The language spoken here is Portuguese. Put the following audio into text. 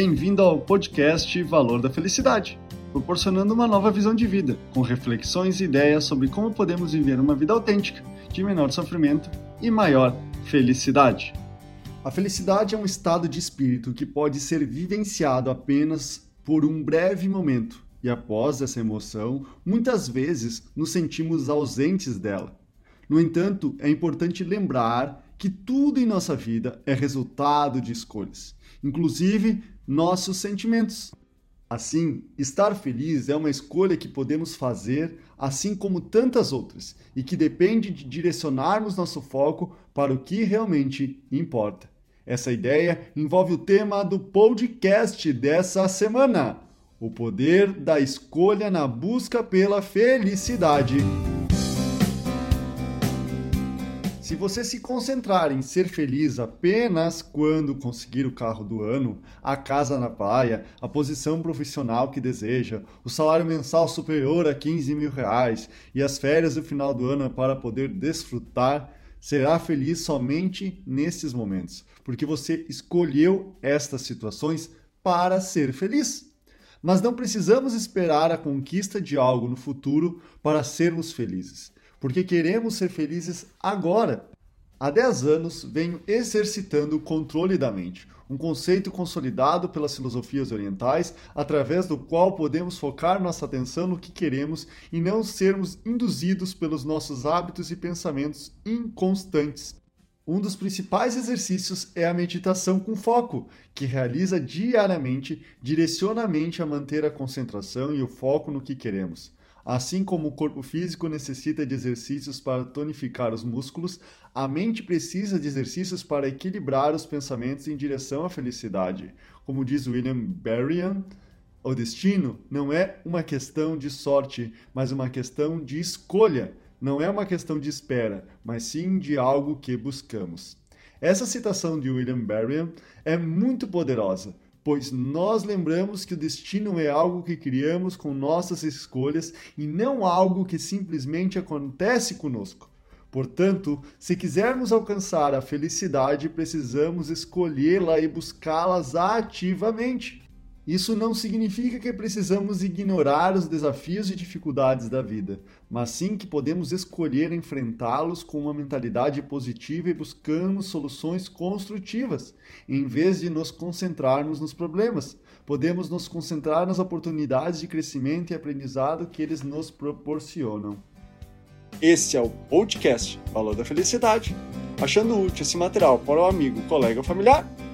Bem-vindo ao podcast Valor da Felicidade, proporcionando uma nova visão de vida, com reflexões e ideias sobre como podemos viver uma vida autêntica, de menor sofrimento e maior felicidade. A felicidade é um estado de espírito que pode ser vivenciado apenas por um breve momento, e após essa emoção, muitas vezes nos sentimos ausentes dela. No entanto, é importante lembrar que tudo em nossa vida é resultado de escolhas, inclusive nossos sentimentos. Assim, estar feliz é uma escolha que podemos fazer, assim como tantas outras, e que depende de direcionarmos nosso foco para o que realmente importa. Essa ideia envolve o tema do podcast dessa semana: o poder da escolha na busca pela felicidade. Se você se concentrar em ser feliz apenas quando conseguir o carro do ano, a casa na praia, a posição profissional que deseja, o salário mensal superior a 15 mil reais e as férias do final do ano para poder desfrutar, será feliz somente nesses momentos, porque você escolheu estas situações para ser feliz. Mas não precisamos esperar a conquista de algo no futuro para sermos felizes porque queremos ser felizes agora. Há 10 anos venho exercitando o controle da mente, um conceito consolidado pelas filosofias orientais, através do qual podemos focar nossa atenção no que queremos e não sermos induzidos pelos nossos hábitos e pensamentos inconstantes. Um dos principais exercícios é a meditação com foco, que realiza diariamente, direciona a mente a manter a concentração e o foco no que queremos. Assim como o corpo físico necessita de exercícios para tonificar os músculos, a mente precisa de exercícios para equilibrar os pensamentos em direção à felicidade. Como diz William Berrien, o destino não é uma questão de sorte, mas uma questão de escolha. Não é uma questão de espera, mas sim de algo que buscamos. Essa citação de William Berrien é muito poderosa pois nós lembramos que o destino é algo que criamos com nossas escolhas e não algo que simplesmente acontece conosco. Portanto, se quisermos alcançar a felicidade, precisamos escolhê-la e buscá-las ativamente. Isso não significa que precisamos ignorar os desafios e dificuldades da vida, mas sim que podemos escolher enfrentá-los com uma mentalidade positiva e buscamos soluções construtivas, em vez de nos concentrarmos nos problemas. Podemos nos concentrar nas oportunidades de crescimento e aprendizado que eles nos proporcionam. Este é o podcast Valor da Felicidade. Achando útil esse material para o amigo, colega ou familiar,